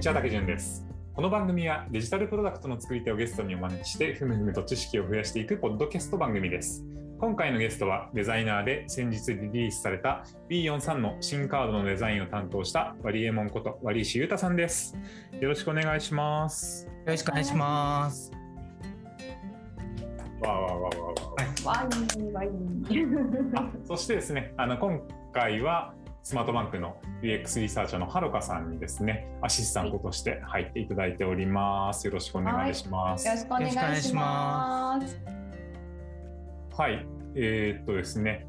にちは、たけじゅんです。この番組はデジタルプロダクトの作り手をゲストにお招きして、ふむふむと知識を増やしていくポッドキャスト番組です。今回のゲストはデザイナーで先日リリースされた B43 の新カードのデザインを担当したワリエモンこと割石優太さんです。よろしくお願いします。よろしくお願いします。わーわーわーわーわーワインワイン。あそしてですね、あの今回はスマートバンクの UX リサーチャーのはるかさんにですね、アシスタントとして入っていただいております。よろしくお願いします。よろしくお願いします。はい、えーっとですね、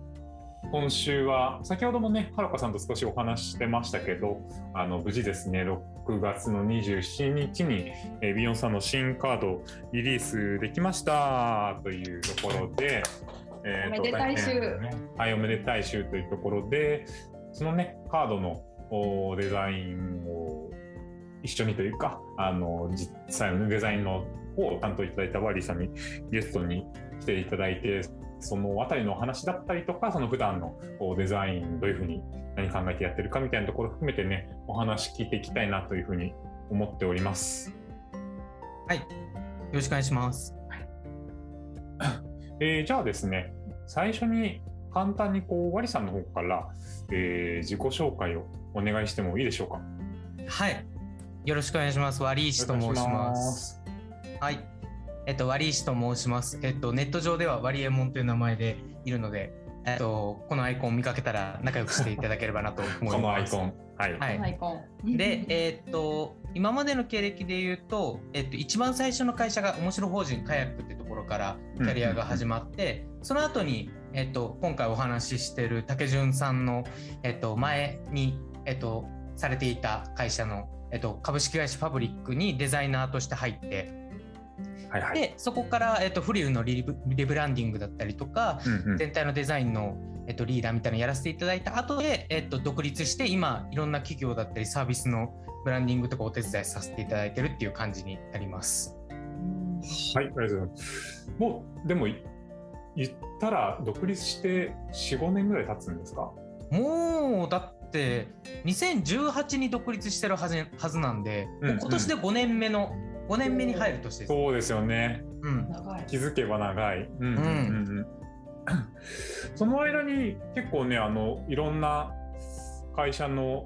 今週は先ほどもね、はるかさんと少しお話ししてましたけど、あの無事ですね、6月の27日に、えー、ビヨンさんの新カードリリースできましたというところで、えーとおめでたい週ねはい、おめでたい週というところで、そのね、カードのおデザインを一緒にというか、あの実際のねデザインの方を担当いただいたワーリーさんにゲストに来ていただいて、そのあたりのお話だったりとか、その普段のデザイン、どういうふうに何考えてやってるかみたいなところを含めてね、お話聞いていきたいなというふうに思っております。はい。よろしくお願いします。えーじゃあですね、最初に簡単にこう、ワリさんの方から、えー自己紹介をお願いしてもいいでしょうか？はい。よろしくお願いします。ワリーシと申します。はい。えっと、ワリーシと申します。えっと、ネット上ではワリエモンという名前でいるので、えっと、このアイコンを見かけたら仲良くしていただければなと思います。このアイコン。はい。はいアイコン。で、えーっと、今までの経歴で言うと、えっと、一番最初の会社が面白法人カヤックってところからキャリアが始まって、その後に、えっと、今回お話ししてる竹潤さんの、えっと、前に、えっと、されていた会社の、えっと、株式会社ファブリックにデザイナーとして入って、はいはい。で、そこから、えっと、フリルのリブリブランディングだったりとか、うんうん全体のデザインの、えっと、リーダーみたいなのやらせていただいた後で、えっと、独立して今いろんな企業だったりサービスのブランディングとかお手伝いさせていただいてるっていう感じになります。はい、ありがとうございます。もう、でも、い言ったら、独立して4、5年ぐらい経つんですか？もうだって2018に独立してるはずはずなんで、うんうん今年で5年目の5年目に入る年です。そうですよね。うん、長い。気づけば長い。うんうんうんうんその間に結構ね、あの、いろんな会社の、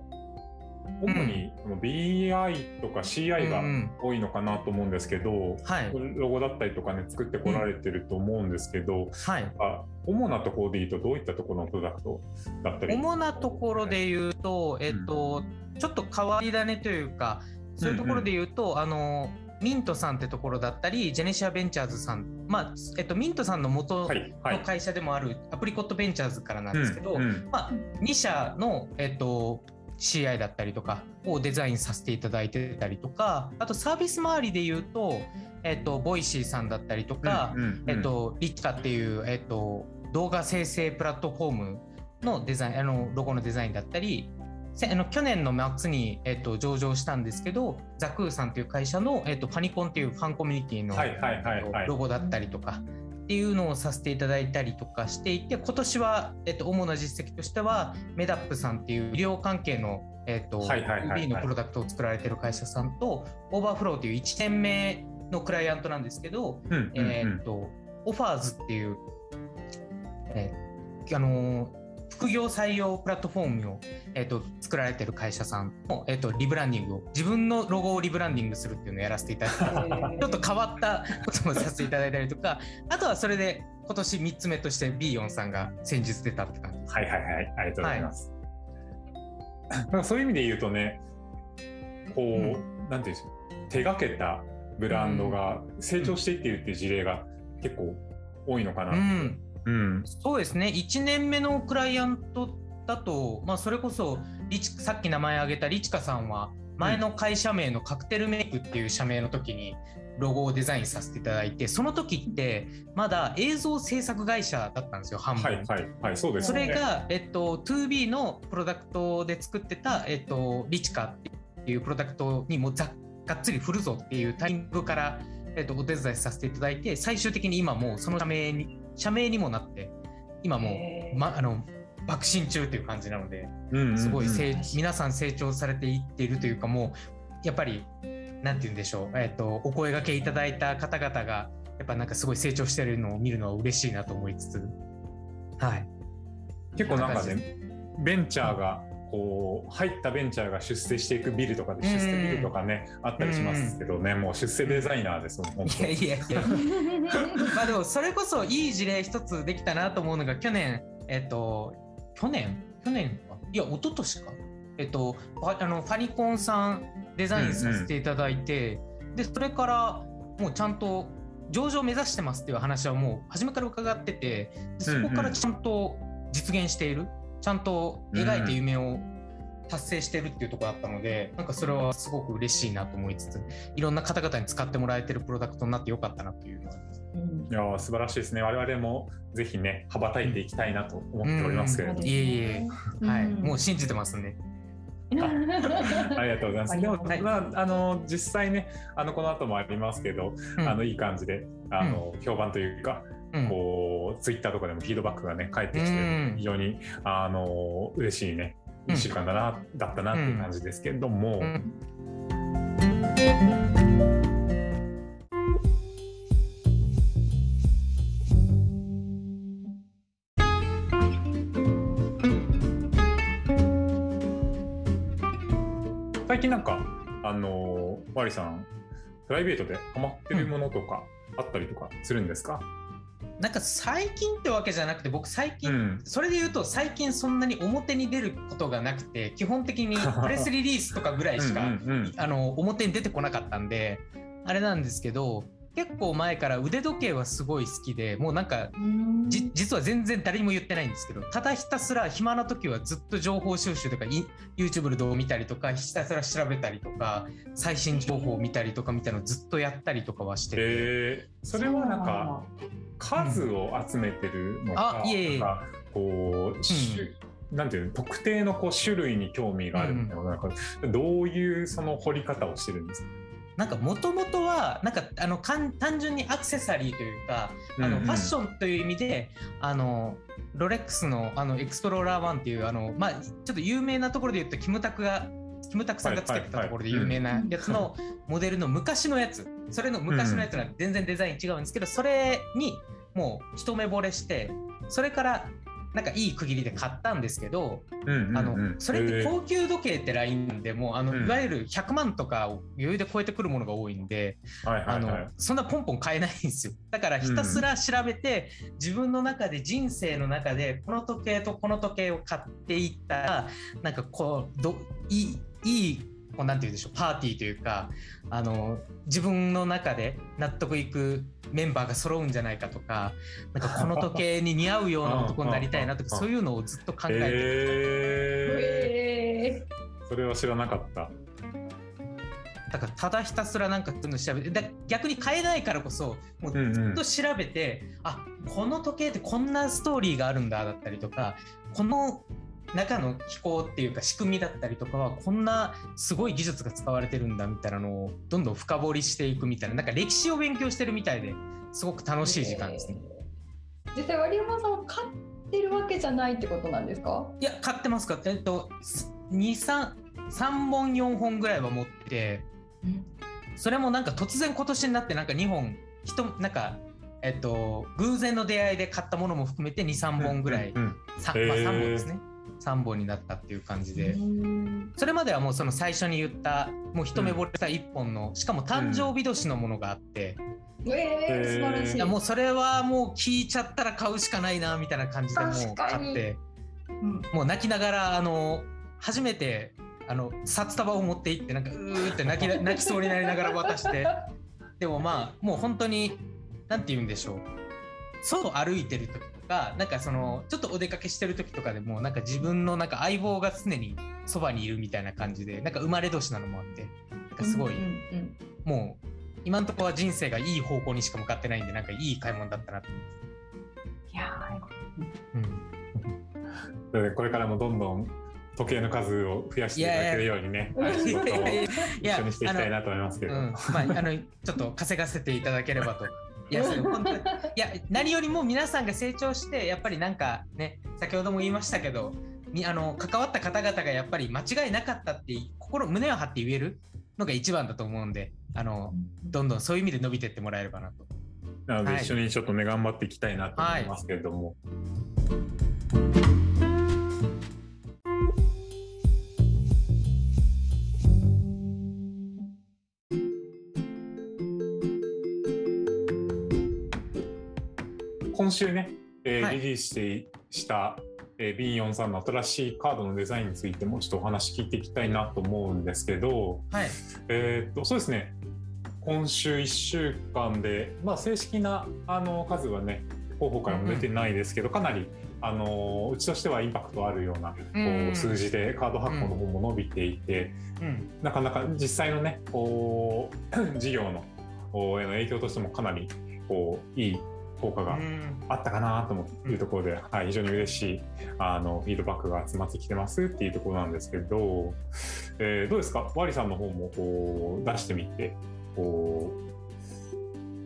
主に BI とか CI がうんうん。多いのかなと思うんですけど、はい。ロゴだったりとかね、作ってこられてると思うんですけど、はい。あ主なところで言うと、どういったところのプロダクトだったり主なところで言うと、えっと、ちょっと変わり種というか、そういうところで言うと、あの、ミントさんってところだったり、ジェネシアベンチャーズさん、まあ、えっと、ミントさんの元はい、はい。の会社でもあるアプリコットベンチャーズからなんですけど、うんうん。まあ、2社の、えっと、CI だったりとかをデザインさせていただいてたりとか、あとサービス周りで言うと、えっと、ボイシーさんだったりとか、うんうんうん。えっと、リッチカっていう、えっと、動画生成プラットフォームのデザイン、あの、ロゴのデザインだったり、せあの去年の末に、えっと、上場したんですけど、ザクーさんという会社の、えっと、ファニコンっていうファンコミュニティの、はいはいロゴだったりとかっていうのをさせていただいたりとかしていて、今年は、えっと、主な実績としては、メダップさんっていう医療関係の、えっと、はいはいはいはい。2B のプロダクトを作られてる会社さんと、オーバーフローという1年目のクライアントなんですけど、うんうんうん。えと、オファーズっていう、えーあのー副業採用プラットフォームを、えーっと作られてる会社さんの、えーっとリブランディングを自分のロゴをリブランディングするっていうのをやらせていただいてちょっと変わったこともさせていただいたりとかあとはそれで今年3つ目として B4 さんが先日出たって感じです。はいはいはい、ありがとうございます。なんかそういう意味で言うとね、こう、うんなんていうんでしょう、手がけたブランドが成長していっているっていう事例が結構多いのかな。うんうん。そうですね1年目のクライアントだと、まあ、それこそさっき名前挙げたリチカさんは前の会社名のカクテルメイクっていう社名の時にロゴをデザインさせていただいてその時ってまだ映像制作会社だったんですよ半分。はいはいはい、そうですね。れが、えっと、2B のプロダクトで作ってた、えっと、リチカっていうプロダクトにもざがっつり振るぞっていうタイミングから、えっと、お手伝いさせていただいて最終的に今もうその社名に社名にもなって今もう、ま、あの爆心中っていう感じなのでうんうんうん。すごい成、皆さん成長されていっているというかもうやっぱりなんて言うんでしょう、えっとお声がけいただいた方々がやっぱなんかすごい成長してるのを見るのは嬉しいなと思いつつ。はい。結構なんかねベンチャーがこう入ったベンチャーが出世していくビルとかで出世ビルとかね、あったりしますけどね、もう出世デザイナーですもん本いやいやいや。まあでもそれこそいい事例一つできたなと思うのが去年えっと去年？去年か？いや一昨年か。えっとファあのファニコンさんデザインさせていただいて、でそれからもうちゃんと上場目指してますっていう話はもう初めから伺っててでそこからちゃんと実現している、ちゃんと描いた夢を達成してるっていうところだったので、なんかそれはすごく嬉しいなと思いつついろんな方々に使ってもらえてるプロダクトになってよかったなというのはうん。いやー素晴らしいですね。我々もぜひね羽ばたいていきたいなと思っておりますけれども、いえいえ。はい、うん。もう信じてますね。ありがとうございます。でも、はいまあ、あの、実際ね、あの、この後もありますけど、うん。あの、いい感じで、あの、評判というか、うんこう、ツイッターとかでもフィードバックがね、返ってきてうん、非常に、あの、嬉しいね、うん。一週間だな、だったなっていう感じですけれども、うん。最近なんか、あの、マリさん、プライベートでハマってるものとかあったりとかするんですか、なんか最近ってわけじゃなくて僕最近、うん。それで言うと最近そんなに表に出ることがなくて基本的に プレスリリースとかぐらいしかうんあの表に出てこなかったんであれなんですけど結構前から腕時計はすごい好きでもうなんか実は全然誰にも言ってないんですけどただひたすら暇な時はずっと情報収集とかい YouTube の動画を見たりとかひたすら調べたりとか最新情報を見たりとかみたいなのをずっとやったりとかはしてて、えー。それはなんか、数を集めてるのか、あいえいえ。なんかこう、しゅなんていうの特定のこう種類に興味があるみたいな,、なんかどういうその掘り方をしてるんですか？なんかもともとはなんかあの単純にアクセサリーというかあのファッションという意味であのロレックスのあのエクスプローラー1っていうあの、まあ、ちょっと有名なところで言うとキムタクがキムタクさんがつけてたところで有名なやつのモデルの昔のやつ。それの昔のやつは全然デザイン違うんですけどそれにもう一目惚れしてそれからなんかいい区切りで買ったんですけど、うんうんうん。あのそれってえー。高級時計ってラインでもうあの、うん。いわゆる100万とかを余裕で超えてくるものが多いんで、あのはいそんなポンポン買えないんですよ。だからひたすら調べて、自分の中で人生の中でこの時計とこの時計を買っていったらなんかこうどいいいいこうなんて言うんでしょうパーティーというかあの自分の中で納得いくメンバーが揃うんじゃないかとかなんかこの時計に似合うような男になりたいなとか そういうのをずっと考えててええー、それは知らなかった。だからただひたすらなんかそういうの調べてだ逆に買えないからこそもううんうんずっと調べて、あこの時計ってこんなストーリーがあるんだだったりとかこの中の機構っていうか仕組みだったりとかはこんなすごい技術が使われてるんだみたいなのをどんどん深掘りしていくみたいななんか歴史を勉強してるみたいですごく楽しい時間ですね。実際割山さんは買ってるわけじゃないってことなんですか？いや買ってます。かえっと23 3本4本ぐらいは持っててそれもなんか突然今年になってなんか2本人なんかえっと偶然の出会いで買ったものも含めて23本ぐらい、うんうんさへーまあ、3本ですね3本になったっていう感じで、うん。それまではもうその最初に言ったもう一目惚れした1本の、しかも誕生日年のものがあって、えー、素晴らしい。いやもうそれはもう聞いちゃったら買うしかないなみたいな感じでもう買って。うん。もう泣きながらあの初めてあの札束を持って行ってなんかうーって泣きな泣きそうになりながら渡して。でもまあもう本当になんて言うんでしょう。外歩いてる時とかなんかそのちょっとお出かけしてる時とかでもなんか自分のなんか相棒が常にそばにいるみたいな感じでなんか生まれ年なのもあってなんかすごい、もう今のところは人生がいい方向にしか向かってないんでなんかいい買い物だったなと思います。いやうんなのでこれからもどんどん時計の数を増やしていただけるようにね、仕事一緒にしていきたいなと思いますけど。うん、まあ、あの、ちょっと稼がせていただければと。いや、それ本当にいや、何よりも皆さんが成長して、やっぱりなんかね、先ほども言いましたけど。みあの関わった方々がやっぱり間違いなかったって心胸を張って言えるのが一番だと思うんであのどんどんそういう意味で伸びてってもらえればなと。なのではい一緒にちょっとね、頑張っていきたいなと思いますけれども。今週ね、えーはい。リリースしてした、えー、B43 の新しいカードのデザインについてもちょっとお話聞いていきたいなと思うんですけど、はい。えーっとそうですね。今週1週間で、まあ、正式なあの数はね候補からも出てないですけど、かなりあのうちとしてはインパクトあるようなこうんう数字でカード発行の方も伸びていて、うん。なかなか実際のねこう 事業のへの影響としてもかなりこういい効果がうん。あったかなというところで、はい、非常に嬉しいあのフィードバックが集まってきてますっていうところなんですけど、えーどうですか？ワリさんの方もこう出してみてこ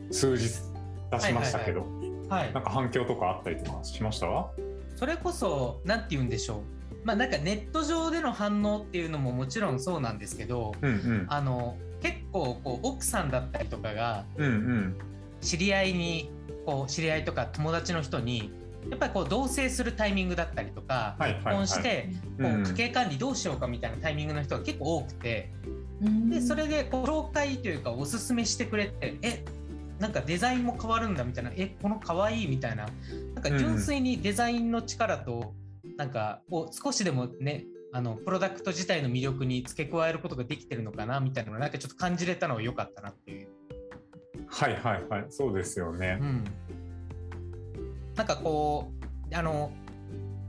う数日出しましたけど、はいなんか反響とかあったりとかしました？それこそ何て言うんでしょう。まあなんかネット上での反応っていうのももちろんそうなんですけどうんうん。あの結構こう奥さんだったりとかがうんうん。知り合いにこう知り合いとか友達の人にやっぱりこう同棲するタイミングだったりとか、はいはいはい。結婚してこう家計管理どうしようかみたいなタイミングの人が結構多くてうん。でそれでこう紹介というかおすすめしてくれてえなんかデザインも変わるんだみたいなえこの可愛いみたいななんか純粋にデザインの力となんかこう少しでもねあのプロダクト自体の魅力に付け加えることができてるのかなみたいなのがなんかちょっと感じれたのは良かったなっていう。はいはいはい。そうですよね。う。ん、なんかこうあの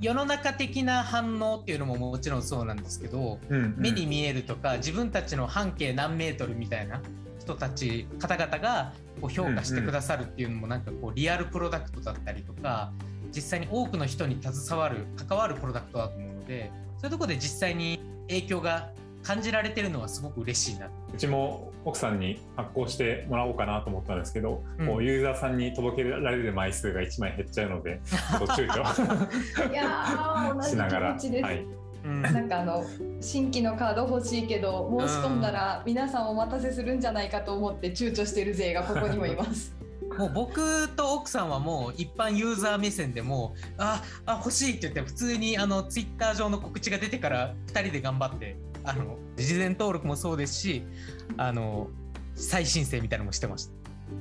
世の中的な反応っていうのももちろんそうなんですけど、うんうん。目に見えるとか自分たちの半径何メートルみたいな人たち方々がこう評価してくださるっていうのもなんかこうリアルプロダクトだったりとか実際に多くの人に携わる関わるプロダクトだと思うのでそういうところで実際に影響が感じられてるのはすごく嬉しいな。うちも奥さんに発行してもらおうかなと思ったんですけど、うん。こうユーザーさんに届けられる枚数が1枚減っちゃうので ちょっと躊躇。いやー同じしながら、気持ちです、はい、うん。なんかあの新規のカード欲しいけど申し込んだら皆さんお待たせするんじゃないかと思って躊躇してる勢がここにもいます。もう僕と奥さんはもう一般ユーザー目線でもうああ欲しいって言って普通にあのツイッター上の告知が出てから2人で頑張ってあの事前登録もそうですしあの再申請みたいなのもしてました。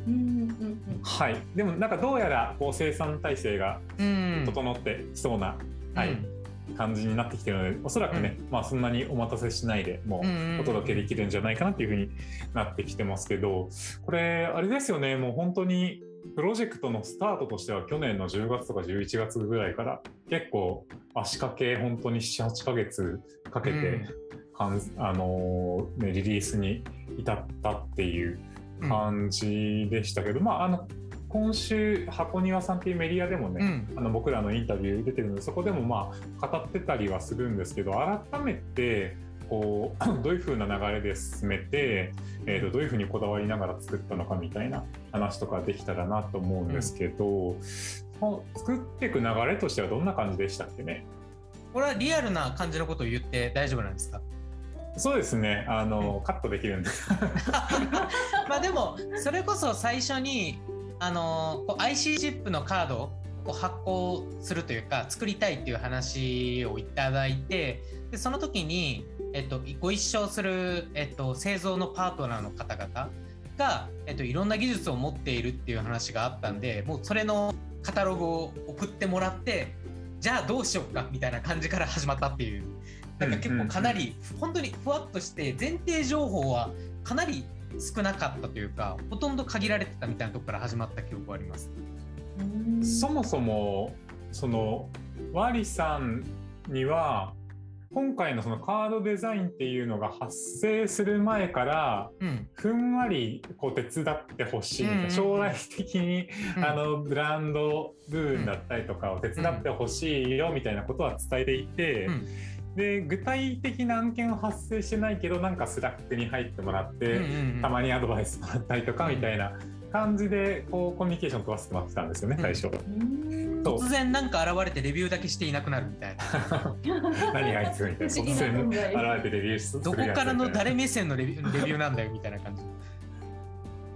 うんうんうん。はい、でもなんかどうやらこう生産体制がうん。整ってきそうな、はいうん。感じになってきてるのでおそらくね、まあ、そんなにお待たせしないでもうんうんうん。うお届けできるんじゃないかなっていうふうになってきてますけどこれあれですよねもう本当にプロジェクトのスタートとしては去年の10月とか11月ぐらいから結構足掛け本当に78ヶ月かけて、あのーね、リリースに至ったっていう感じでしたけど、まああの今週箱庭さんっていうメディアでもね、うん。あの僕らのインタビュー出てるのでそこでもまあ語ってたりはするんですけど改めてこう どういう風な流れで進めて、えー、とどういう風にこだわりながら作ったのかみたいな話とかできたらなと思うんですけど、その作っていく流れとしてはどんな感じでしたっけね？これはリアルな感じのことを言って大丈夫なんですか？そうですね。あの、カットできるんで。まあでもそれこそ最初にあのこう IC チップのカードを発行するというか作りたいっていう話をいただいてでその時に、えっと、ご一緒する、えっと、製造のパートナーの方々が、えっと、いろんな技術を持っているっていう話があったんでもうそれのカタログを送ってもらってじゃあどうしようかみたいな感じから始まったっていうなんか結構かなり本当にふわっとして前提情報はかなり少なかったというかほとんど限られてたみたいなところから始まった記憶はあります。うん。そもそもそのワリさんには今回のそのカードデザインっていうのが発生する前からうん。ふんわりこう手伝ってほしいみたいな、うん。うん将来的に、うん。あのブランド部分だったりとかを手伝ってほしいよみたいなことは伝えていて、うんで具体的な案件は発生してないけどなんかスラックに入ってもらって、うんうんうん。たまにアドバイスもらったりとかみたいな感じでこうコミュニケーション取らせてもらってたんですよね最初。うん。突然なんか現れてレビューだけしていなくなるみたいな。何あいつみたいな。突然現れてレビューするどこからの誰目線のレビューレビューなんだよみたいな感じ。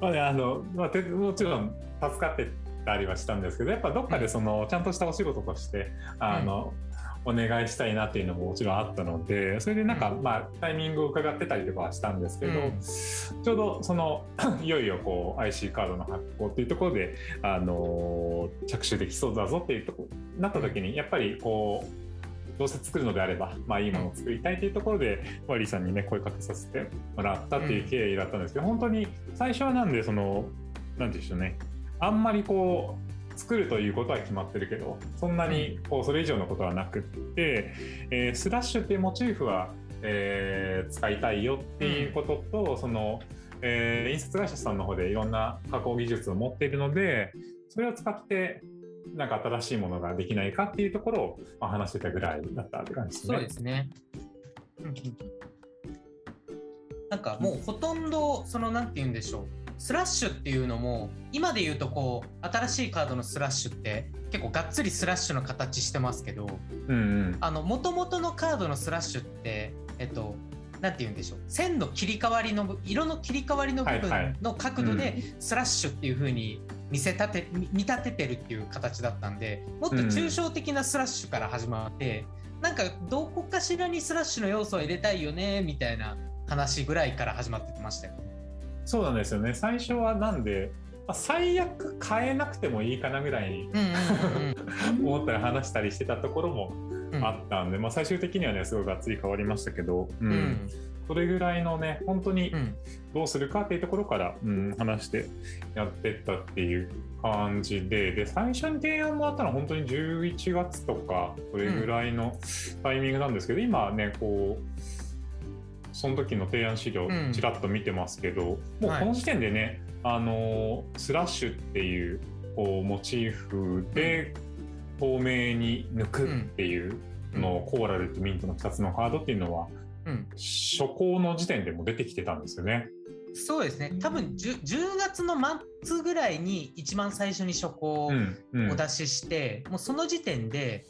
まあね、あの、まあ、てもちろん助かってたりはしたんですけどやっぱどっかでその、ちゃんとしたお仕事としてあの、お願いしたいなっていうのももちろんあったのでそれでなんか、うん。まあタイミングを伺ってたりとかはしたんですけど、うん。ちょうどその いよいよこう IC カードの発行っていうところであの着手できそうだぞっていうとこなった時にやっぱりこうどうせ作るのであれば、まあ、いいものを作りたいというところで、ワリーさんにね声かけさせてもらったっていう経緯だったんですけど、本当に最初はなんでそのなんていうんでしょうね。あんまりこう作るということは決まってるけどそんなにこうそれ以上のことはなくって、えースラッシュっていうモチーフは、えー使いたいよっていうことと、その、えー印刷会社さんの方でいろんな加工技術を持っているのでそれを使ってなんか新しいものができないかっていうところを、まあ、話してたぐらいだったって感じですね。そうですね。なんかもうほとんどそのなんて言うんでしょうスラッシュっていうのも今で言うとこう新しいカードのスラッシュって結構がっつりスラッシュの形してますけどうんうん。あの元々のカードのスラッシュってえっとなんて言うんでしょう。線の切り替わりの部色の切り替わりの部分の角度でスラッシュっていう風に見せ立て見見立ててるっていう形だったんでもっと抽象的なスラッシュから始まって、なんかどこかしらにスラッシュの要素を入れたいよねみたいな話ぐらいから始まってましたよ。そうなんですよね。最初はなんで、まあ、最悪変えなくてもいいかなぐらいに思ったり話したりしてたところもあったんで、まあ、最終的にはねすごいがっつり変わりましたけど、うん。うん。それぐらいのね本当にうん。どうするかっていうところから、うん、話してやってったっていう感じでで最初に提案もらったのは本当に11月とかそれぐらいのタイミングなんですけど、今ねこうその時の提案資料うん。ちらっと見てますけど、もうこの時点でね、あのスラッシュっていうこうモチーフで透明に抜くっていうのを、コーラルとミントの2つのカードっていうのはうん。初行の時点でも出てきてたんですよね。そうですね。多分 10, 10月の末ぐらいに一番最初に初稿をうんうん。お出しして、もうその時点で、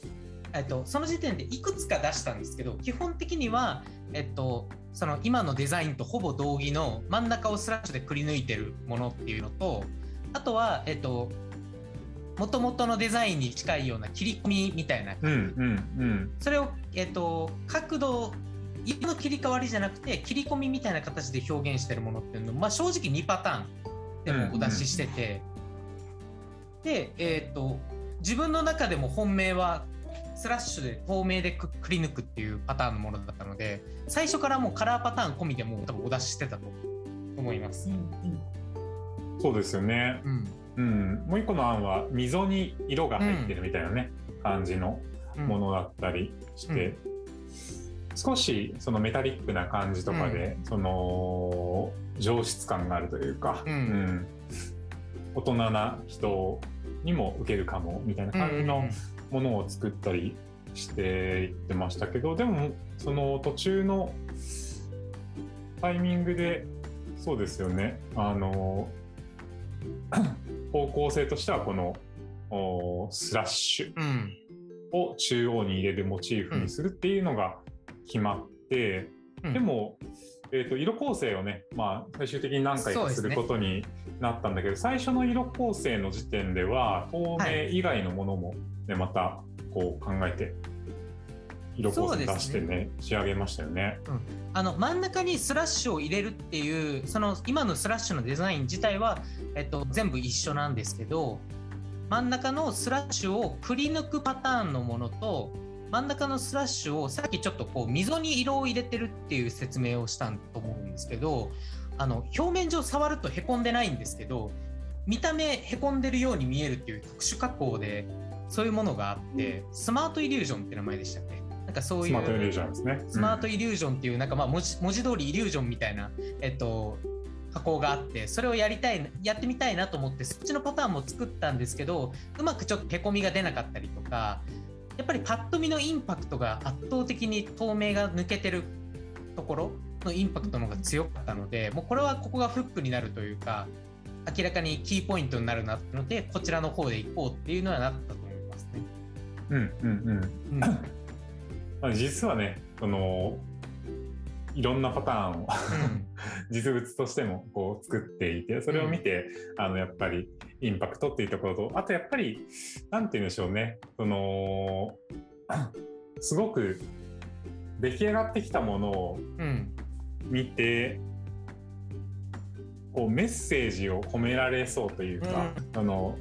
えっと、その時点でいくつか出したんですけど基本的には、えっと、その今のデザインとほぼ同義の真ん中をスラッシュでくり抜いてるものっていうのとあとはえっと元々のデザインに近いような切り込みみたいなうんうんうん。それを、えっと、角度色の切り替わりじゃなくて切り込みみたいな形で表現してるものっていうのを、まあ、正直2パターンでもお出ししてて、で、えっと自分の中でも本命はスラッシュで透明でくくり抜くっていうパターンのものだったので最初からもうカラーパターン込みでもう多分お出ししてたと思います。そうですよね。うん。うん、もう一個の案は溝に色が入ってるみたいなね、感じのうん。ものだったりして、少しそのメタリックな感じとかで、その上質感があるというか、うん。大人な人にも受けるかもみたいな感じのものを作ったりしていってましたけどでもその途中のタイミングでそうですよね。あの 方向性としてはこのおスラッシュうん。を中央に入れるモチーフにするっていうのが決まって、うん。でも、えー、と色構成をね、まあ、最終的に何回かすることになったんだけど、最初の色構成の時点では透明以外のものも、ねまたこう考えて色構成出してね仕上げましたよね。あの真ん中にスラッシュを入れるっていうその今のスラッシュのデザイン自体は、えっと、全部一緒なんですけど真ん中のスラッシュをくり抜くパターンのものと真ん中のスラッシュをさっきちょっとこう溝に色を入れてるっていう説明をしたと思うんですけどあの表面上触るとへこんでないんですけど見た目へこんでるように見えるっていう特殊加工でそういうものがあってスマートイリュージョンって名前でしたっけ？なんかそういうスマートイリュージョンですね。スマートイリュージョンっていうなんかまあ文字文字通りイリュージョンみたいな、えっと、加工があってそれをやりたいやってみたいなと思ってそっちのパターンも作ったんですけどうまくちょっとへこみが出なかったりとかやっぱりパッと見のインパクトが圧倒的に透明が抜けてるところのインパクトの方が強かったのでもうこれはここがフックになるというか明らかにキーポイントになるなってのでこちらの方で行こうっていうのはなったと思います。うんうんうん。うん。あ実はねそのいろんなパターンを 実物としてもこう作っていてそれを見て、あのやっぱりインパクトっていうところとあとやっぱりなんて言うんでしょうね。その すごく出来上がってきたものをうん。見てこうメッセージを込められそうというか、あの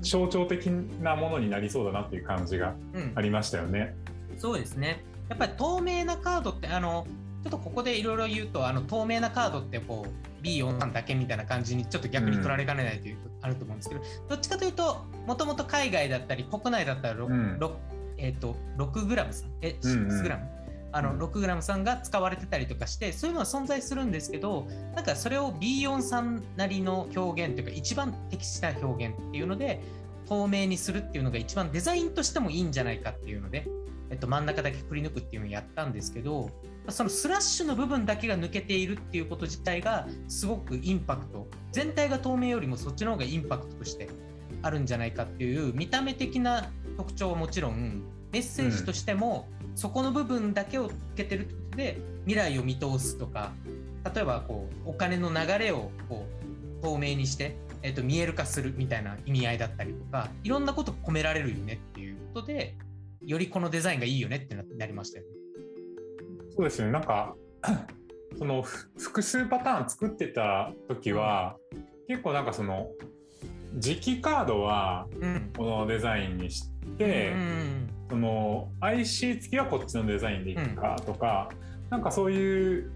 象徴的なものになりそうだなっていう感じがうんありましたよね。そうですね。やっぱり透明なカードってあのちょっとここでいろいろ言うとあの透明なカードってこう B43 だけみたいな感じにちょっと逆に取られかねないという、あると思うんですけどどっちかというともともと海外だったり国内だったら 6,、うん。6えっと6グラムさん？えうんうん。6グラム、あのうん。6グラムさんが使われてたりとかしてそういうのは存在するんですけどなんかそれを B43 なりの表現というか一番適した表現っていうので透明にするっていうのが一番デザインとしてもいいんじゃないかっていうので、えっと、真ん中だけくり抜くっていうのをやったんですけどそのスラッシュの部分だけが抜けているっていうこと自体がすごくインパクト全体が透明よりもそっちの方がインパクトとしてあるんじゃないかっていう見た目的な特徴はもちろんメッセージとしても、そこの部分だけを抜けてるってことで未来を見通すとか例えばこうお金の流れをこう透明にして、えっと見える化するみたいな意味合いだったりとかいろんなこと込められるよねっていうことでよりこのデザインがいいよねってなりましたよね。そうですね。なんか そのふ複数パターン作ってた時は、結構なんかその磁気カードはうん。このデザインにして、うんその IC 付きはこっちのデザインでいくかとか、なんかそういう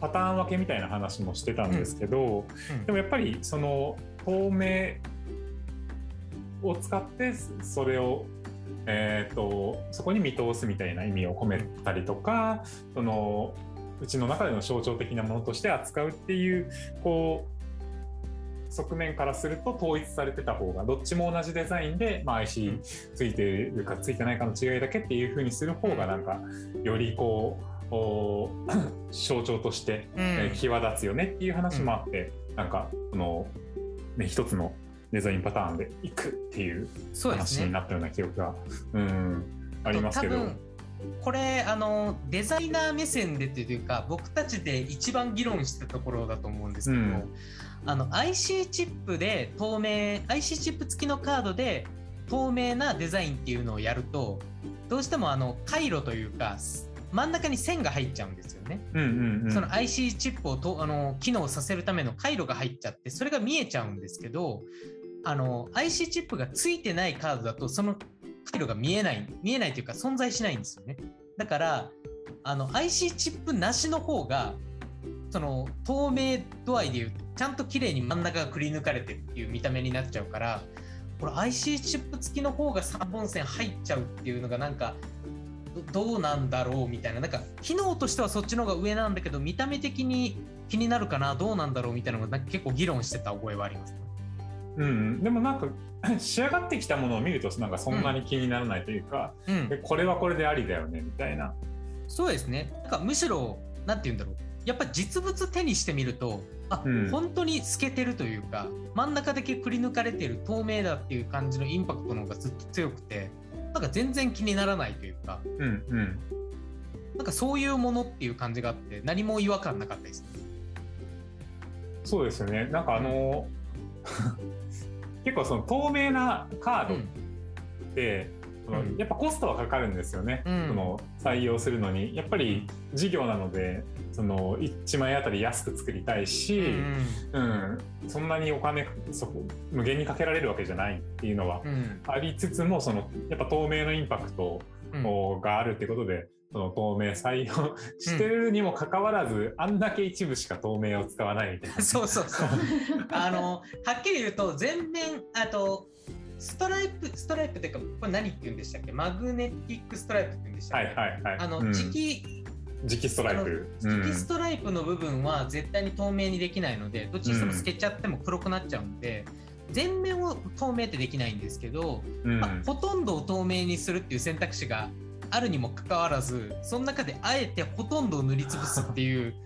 パターン分けみたいな話もしてたんですけど、うん。でもやっぱりその透明を使ってそれを、えー、とそこに見通すみたいな意味を込めたりとかそのうちの中での象徴的なものとして扱うっていうこう側面からすると統一されてた方がどっちも同じデザインで、まあ、IC ついてるかついてないかの違いだけっていう風にする方がなんかよりこうお象徴として際立つよねっていう話もあって、なんかこの、ね、一つのデザインパターンでいくっていう話になったような記憶が、うんありますけど。多分これあのデザイナー目線でというか僕たちで一番議論したところだと思うんですけど、うん。あの IC チップで透明 IC チップ付きのカードで透明なデザインっていうのをやるとどうしてもあの回路というか真ん中に線が入っちゃうんですよね。うんうんうん。その IC チップをとあの機能させるための回路が入っちゃってそれが見えちゃうんですけどあの IC チップがついてないカードだとその回路が見えない見えないというか存在しないんですよねだからあの IC チップなしの方がその透明度合いでいうとちゃんと綺麗に真ん中がくり抜かれてるっていう見た目になっちゃうからこれ IC チップ付きの方が3本線入っちゃうっていうのがなんかどうなんだろうみたいななんか機能としてはそっちの方が上なんだけど見た目的に気になるかなどうなんだろうみたいなのが結構議論してた覚えはあります。うんうん、でもなんか 仕上がってきたものを見るとなんかそんなに気にならないというか、うんえこれはこれでありだよねみたいな。そうですね。なんかむしろ、なんて言うんだろう。やっぱ実物手にしてみると、あ、うん本当に透けてるというか、真ん中だけくり抜かれてる透明だっていう感じのインパクトの方がずっと強くて、なんか全然気にならないというか、うんうんなんかそういうものっていう感じがあって、何も違和感なかったですね。そうですよねなんかあの結構その透明なカードって、そのうん。やっぱコストはかかるんですよね、うん。その採用するのに。やっぱり事業なのでその1枚あたり安く作りたいし、うんそんなにお金そこ無限にかけられるわけじゃないっていうのはうんうん。ありつつもそのやっぱ透明のインパクトうん。があるってことで、その透明採用してるにもかかわらず、あんだけ一部しか透明を使わないみたいな。そうそうそう。あの、はっきり言うと、全面、あと、ストライプ、ストライプっていうか、これ何って言うんでしたっけ？マグネティックストライプって言うんでしたっけ？はいはいはい。あの、うん磁気、磁気ストライプ。磁気ストライプの部分は絶対に透明にできないので、どっちにしても透けちゃっても黒くなっちゃうんで、全面を透明ってできないんですけど、うんまあほとんどを透明にするっていう選択肢があるにもかかわらずその中であえてほとんどを塗りつぶすっていう。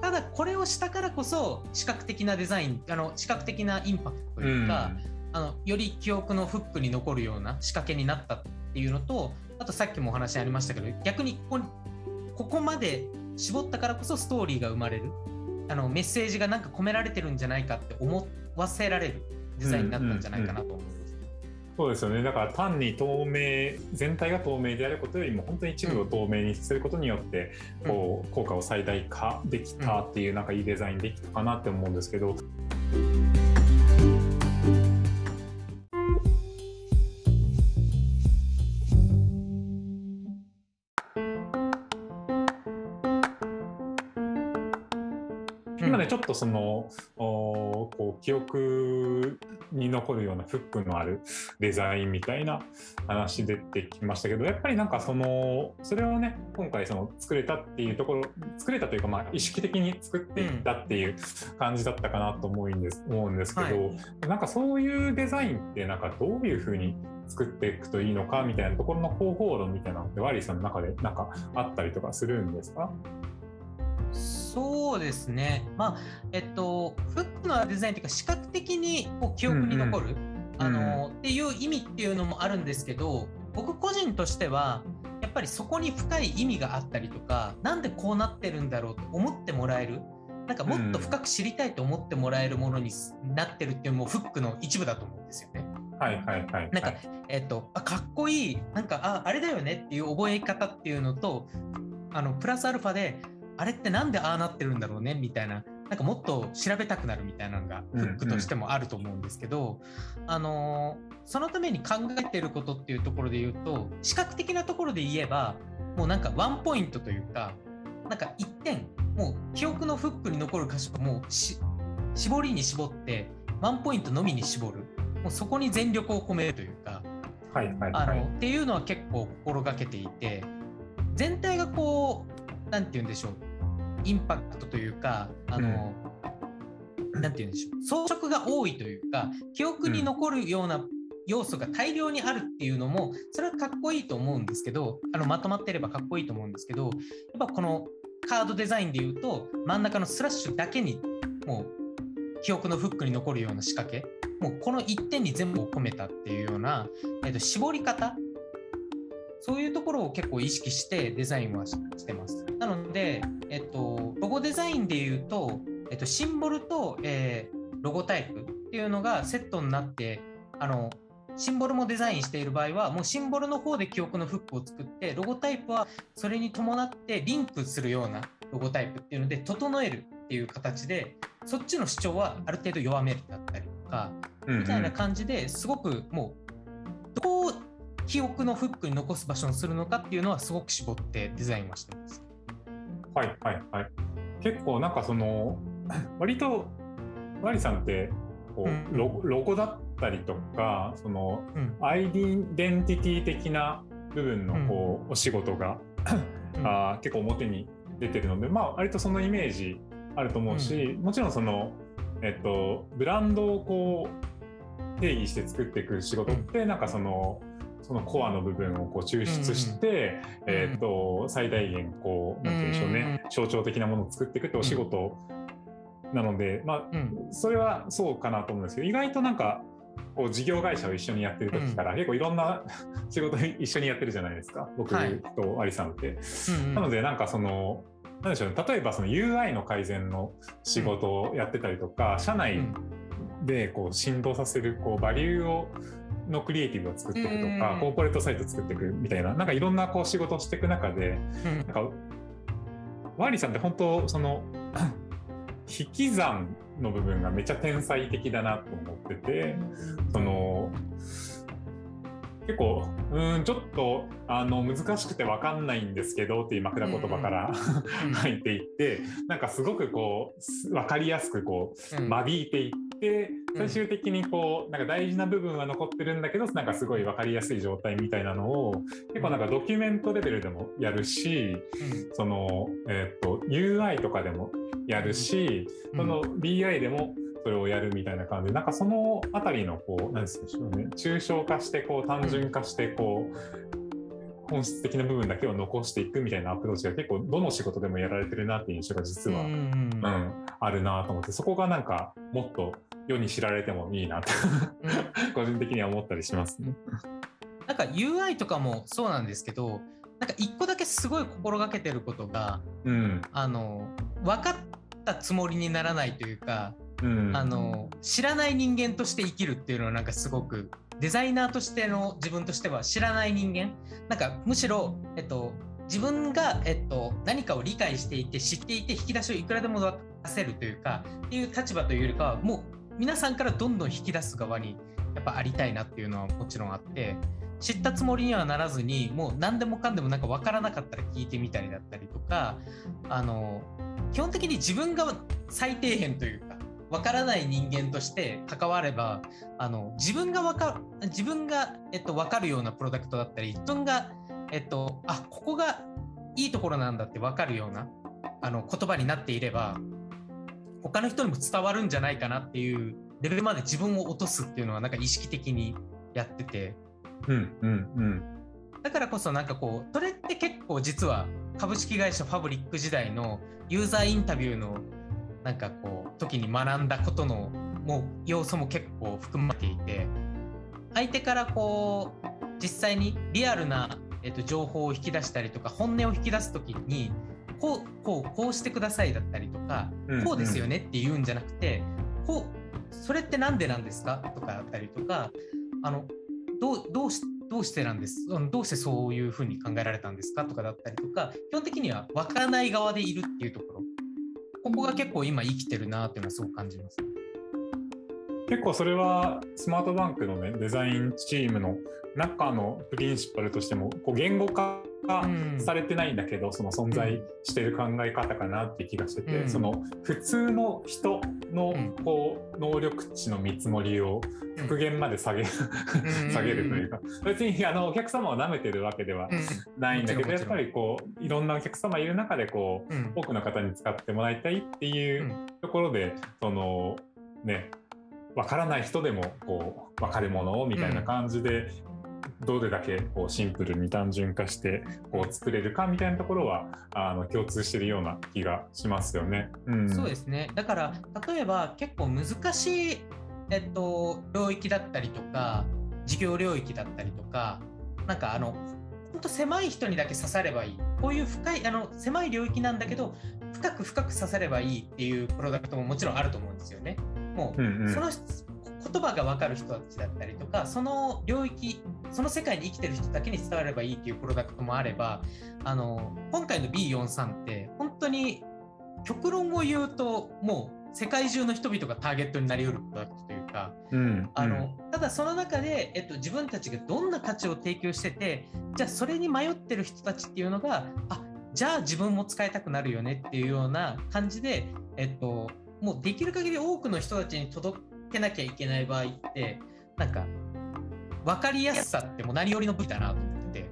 ただこれをしたからこそ視覚的なデザインあの視覚的なインパクトというか、あのより記憶のフックに残るような仕掛けになったっていうのとあとさっきもお話ありましたけど逆にここここまで絞ったからこそストーリーが生まれる。あのメッセージがなんか込められてるんじゃないかって思わせられるデザインになったんじゃないかなと思います。そうですよねだから単に透明全体が透明であることよりも本当に一部を透明にすることによって、こう効果を最大化できたっていうなんかいいデザインできたかなって思うんですけど。今ねちょっとそのおこう記憶に残るようなフックのあるデザインみたいな話出てきましたけどやっぱりなんかそのそれをね今回その作れたっていうところ作れたというかまあ意識的に作っていったっていう感じだったかなと思うんです思うんですけど、はい。なんかそういうデザインってなんかどういうふうに作っていくといいのかみたいなところの方法論みたいなのってワリーさんの中でなんかあったりとかするんですか？そうですね。まあ、えっと、フックのデザインというか、視覚的にこう記憶に残る、あの、っていう意味っていうのもあるんですけど、僕個人としては、やっぱりそこに深い意味があったりとか、なんでこうなってるんだろうと思ってもらえる。なんかもっと深く知りたいと思ってもらえるものになってるっていうのもフックの一部だと思うんですよね。はいはいはい。なんかはいえっと、あかっこいい、なんか、ああれだよねっていう覚え方っていうのと、あのプラスアルファで、あれってなんでああなってるんだろうね？みたいな、なんかもっと調べたくなるみたいなのが、うんフックとしてもあると思うんですけど、あのーそのために考えてることっていうところで言うと、視覚的なところで言えば、もうなんかワンポイントというか、なんか一点、もう記憶のフックに残る箇所をも絞りに絞って、ワンポイントのみに絞る。もうそこに全力を込めるというか、はいはいあの、はい。っていうのは結構心がけていて全体がこうなんて言うんでしょうインパクトというかあの、なんて言うんでしょう。装飾が多いというか記憶に残るような要素が大量にあるっていうのもそれはかっこいいと思うんですけどあのまとまってればかっこいいと思うんですけどやっぱこのカードデザインで言うと真ん中のスラッシュだけにもう記憶のフックに残るような仕掛けもうこの一点に全部を込めたっていうような、えっと絞り方そういうところを結構意識してデザインはししてます。なので、えっと、ロゴデザインで言うと、えっと、シンボルと、えーロゴタイプっていうのがセットになってあのシンボルもデザインしている場合はもうシンボルの方で記憶のフックを作ってロゴタイプはそれに伴ってリンクするようなロゴタイプっていうので整えるっていう形でそっちの主張はある程度弱めるだったりとかみたいな感じですごくもうどう記憶のフックに残す場所にするのかっていうのはすごく絞ってデザインはしてます。はいはいはい。結構なんかその 割とワリさんってこうロゴロゴだったりとかそのうん。アイデンティティ的な部分のこうお仕事がうん。あー結構表に出てるのでまあ割とそのイメージあると思うし、もちろんそのえっとブランドをこう定義して作っていく仕事ってなんかそのそのコアの部分をこう抽出して、うんえっと最大限こうなんて言うんでしょうね、象徴的なものを作っていくってお仕事なので、まあうん。それはそうかなと思うんですけど意外となんかこう事業会社を一緒にやってる時から、結構いろんな 仕事一緒にやってるじゃないですか。僕はい。とアリさんって。うんうん。なのでなんかそのなんでしょうね。例えばその UI の改善の仕事をやってたりとか、社内うんでこう振動させるこうバリューをのクリエイティブを作っていくとか、うん。コーポレートサイト作っていくみたいななんかいろんなこう仕事をしていく中でうん。なんかワーリーさんって本当その 引き算の部分がめっちゃ天才的だなと思っててその結構うーんちょっとあの難しくて分かんないんですけどっていう枕言葉から、うん。入っていってなんかすごくこうす分かりやすくこううん。間引いていってうん。最終的にこうなんか大事な部分は残ってるんだけどなんかすごい分かりやすい状態みたいなのを結構なんかドキュメントレベルでもやるしその、えー、と UI とかでもやるしうん。その BI でもそれをやるみたいな感じでなんかそのあたりのこう何ですでしょうね抽象化してこう単純化してこう本質的な部分だけを残していくみたいなアプローチが結構どの仕事でもやられてるなっていう印象が実は、うんうん。うん、あるなと思ってそこがなんかもっと世に知られてもいいなと個人的には思ったりしますね。なんか UI とかもそうなんですけどなんか一個だけすごい心がけてることが、うん、あの分かったつもりにならないというか、うん、あの知らない人間として生きるっていうのはなんかすごくデザイナーとしての自分としては知らない人間。なんかむしろ、えっと、自分が、えっと、何かを理解していて知っていて引き出しをいくらでも出せるというかっていう立場というよりかはもう皆さんからどんどん引き出す側にやっぱありたいなっていうのはもちろんあって知ったつもりにはならずにもう何でもかんでもなんか分からなかったら聞いてみたりだったりとかあの基本的に自分が最底辺というか分からない人間として関わればあの自分が分か自分が、えっと、分かるようなプロダクトだったり自分が、えっと、あここがいいところなんだって分かるようなあの言葉になっていれば他の人にも伝わるんじゃないかなっていうレベルまで自分を落とすっていうのはなんか意識的にやってて、うんうんうん、だからこそなんかこうそれって結構実は株式会社ファブリック時代のユーザーインタビューのなんかこう時に学んだことのもう要素も結構含まれていて相手からこう実際にリアルな、えっと、情報を引き出したりとか本音を引き出す時にこうこうこうしてくださいだったりとか、うんうん、こうですよねって言うんじゃなくてこうそれって何でなんですか？とかだったりとかあのどうどうしどうしてなんです？どうしてそういうふうに考えられたんですか？とかだったりとか基本的には分からない側でいるっていうところ。ここが結構今生きてるなっていうのはすごく感じます。結構それはスマートバンクのねデザインチームの中のプリンシパルとしてもこう言語化がされてないんだけど、うん、その存在してる考え方かなって気がしてて、うん、その普通の人のこう能力値の見積もりを極限まで下げ,下げるというか別にあのお客様を舐めてるわけではないんだけどやっぱりこういろんなお客様いる中でこう多くの方に使ってもらいたいっていうところでそのね分からない人でもこう分かるものをみたいな感じでどれだけこうシンプルに単純化してこう作れるかみたいなところはあの共通してるような気がしますよね。うん、そうですねだから例えば結構難しい、えっと、領域だったりとか事業領域だったりとかなんかあの本当狭い人にだけ刺さればいいこういう深いあの狭い領域なんだけど深く深く刺さればいいっていうプロダクトももちろんあると思うんですよね。もう、うんうん、その言葉が分かる人たちだったりとかその領域その世界に生きてる人だけに伝わればいいっていうプロダクトもあればあの今回の B43 って本当に極論を言うともう世界中の人々がターゲットになりうるプロダクトというか、うん、あのただその中で、えっと、自分たちがどんな価値を提供しててじゃあそれに迷ってる人たちっていうのがあじゃあ自分も使いたくなるよねっていうような感じで、えっと、もうできる限り多くの人たちに届けなきゃいけない場合ってなんか分かりやすさってもう何よりの武器だなと思ってて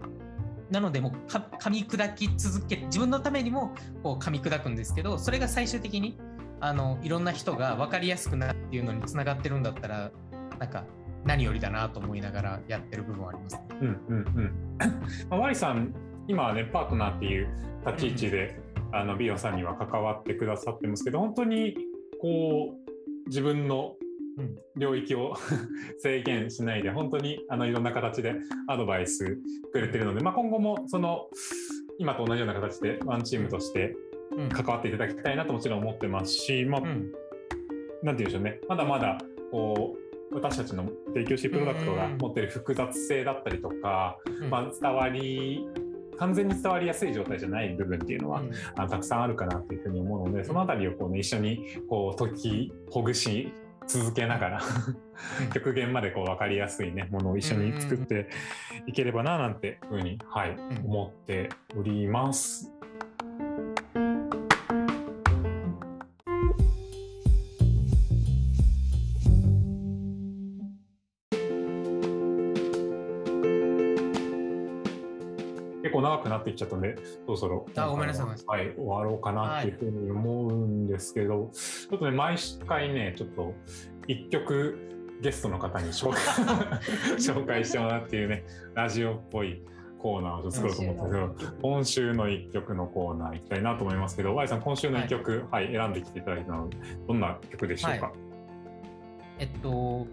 なのでもう噛み砕き続け自分のためにもこう噛み砕くんですけどそれが最終的にあのいろんな人が分かりやすくなるっていうのにつながってるんだったらなんか何よりだなと思いながらやってる部分はあります、ね。うんうんうん まあ、ワリさん今はねパートナーっていう立ち位置で、うん、あのビオさんには関わってくださってますけど本当にこう自分の領域を 制限しないで本当にあのいろんな形でアドバイスくれてるので、まあ、今後もその今と同じような形でワンチームとして関わっていただきたいなともちろん思ってますし、まあ、なんて言うんでしょうね。まだまだこう私たちの提供しプロダクトが持っている複雑性だったりとか、まあ、伝わり完全に伝わりやすい状態じゃない部分っていうのは、うん、あたくさんあるかなというふうに思うのでその辺りをこう、ね、一緒にこう解きほぐし続けながら極限までこう分かりやすい、ね、ものを一緒に作っていければななんてふうに、はい、思っております。くなっていっちゃったんで、そろそろ、あごめんなさい、はい、終わろうかなっていうふうに思うんですけど、はい、ちょっとね、毎回ね、ちょっと一曲ゲストの方に紹介 紹介してもらうっていうね、ラジオっぽいコーナーを作ろうと思ったんですけど、今週の一曲のコーナー行きたいなと思いますけど、Y さん、今週の一曲、はい、選んできていただいたのは、どんな曲でしょうか？はい、えっと、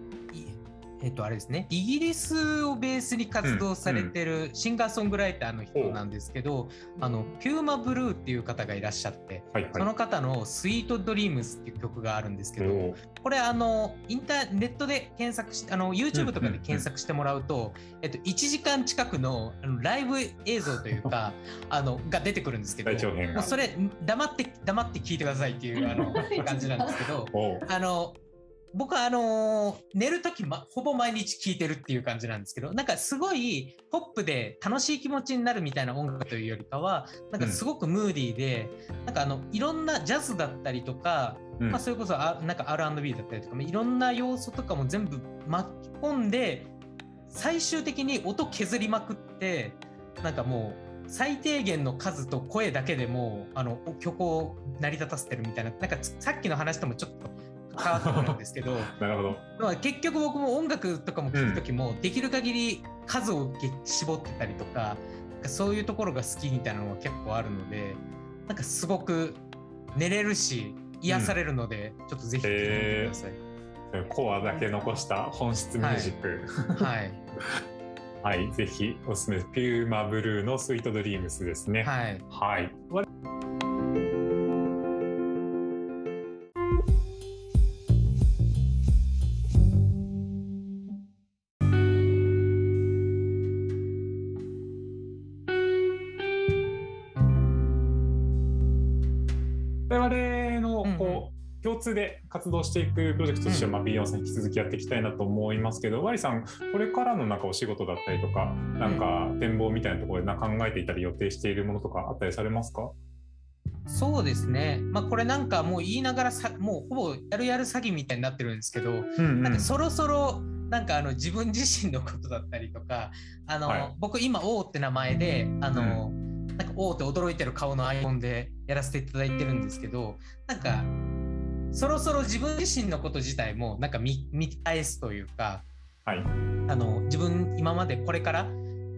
えっと、あれですね、イギリスをベースに活動されてるシンガーソングライターの人なんですけど、うん、あの、ピューマブルーっていう方がいらっしゃって、はいはい、その方のスイートドリームスっていう曲があるんですけど、これ、あの、インターネットで検索して、あの、YouTube とかで検索してもらうと、えっと、1時間近くのあのライブ映像というか、あの、が出てくるんですけど、それ、黙って、黙って聞いてくださいっていう、あの、感じなんですけど、あの、僕はあのー、寝るとき、ま、ほぼ毎日聴いてるっていう感じなんですけど、なんかすごいポップで楽しい気持ちになるみたいな音楽というよりかは、なんかすごくムーディーで、うん、なんかあの、いろんなジャズだったりとか、うん、まあそれこそあなんか R&B だったりとか、いろんな要素とかも全部巻き込んで、最終的に音削りまくって、なんかもう、最低限の数と声だけでもあの曲を成り立たせてるみたいななんかさっきの話ともちょっと変わってくるんですけどなるほど、まあ、結局僕も音楽とかも聴く時も、できる限り数を絞ってたりとかそういうところが好きみたいなのが結構あるのでなんかすごく寝れるし癒されるので、うん、ちょっとぜひ聴いてみてください。えー、コアだけ残した本質ミュージック。はい、はいはい、ぜひおすすめピューマブルーのスイートドリームスですね。はい。はい。通で活動していくプロジェクトとしては、まあ、B4 さん引き続きやっていきたいなと思いますけど、ワリさん、これからのなんかお仕事だったりとか、なんか展望みたいなところでな考えていたり予定しているものとかあったりされますか？そうですね、まあ、これなんかもう言いながらさもうほぼやるやる詐欺みたいになってるんですけど、うんうん、なんかそろそろなんかあの自分自身のことだったりとかあの、はい、僕今王って名前であの、うん、なんか王って驚いてる顔のアイコンでやらせていただいてるんですけどなんかそろそろ自分自身のこと自体もなんか見見返すというか、はい、あの自分今までこれから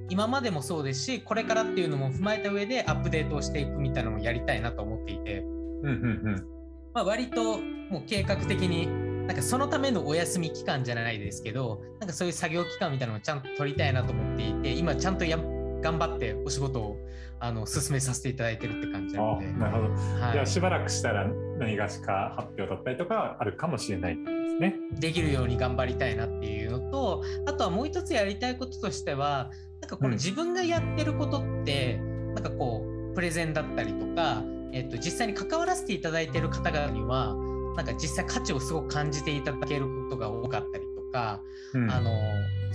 今までもそうですしこれからっていうのも踏まえた上でアップデートをしていくみたいなのをやりたいなと思っていて、うんうんうん。まあ、割ともう計画的になんかそのためのお休み期間じゃないですけどなんかそういう作業期間みたいなのをちゃんと取りたいなと思っていて今ちゃんとや頑張ってお仕事をあの進めさせていただいてるって感じなので。なるほど。はい、じゃあしばらくしたら何がしか発表だったりとかあるかもしれないですね。できるように頑張りたいなっていうのと、あとはもう一つやりたいこととしては、なんかこの自分がやってることって、うん、なんかこうプレゼンだったりとか、えっと実際に関わらせていただいている方々には、なんか実際価値をすごく感じていただけることが多かったりとか、うん、あの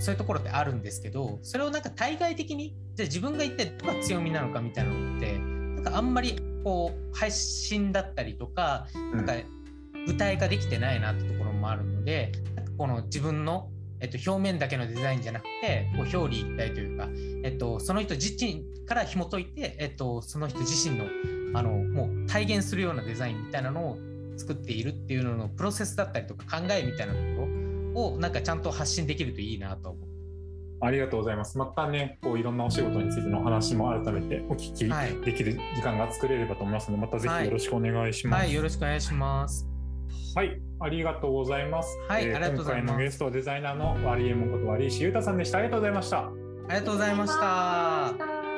そういうところってあるんですけどそれをなんか対外的にじゃあ自分が一体どこが強みなのかみたいなのってなんかあんまりこう配信だったりとかなんか具体化できてないなってところもあるのでなんかこの自分のえっと、表面だけのデザインじゃなくてこう表裏一体というか、えっと、その人自身から紐解いて、えっと、その人自身のあのもう体現するようなデザインみたいなのを作っているっていうののプロセスだったりとか考えみたいなところをなんかちゃんと発信できるといいなと思ありがとうございます。またね、こういろんなお仕事についてのお話も改めてお聞きできる時間が作れればと思いますので、またぜひよろしくお願いします。はい、はい、よろしくお願いします。はい、ありがとうございます。はい、えー、今回のゲストはデザイナーのワリエモンことワリーシユタさんでした。ありがとうございました。ありがとうございました。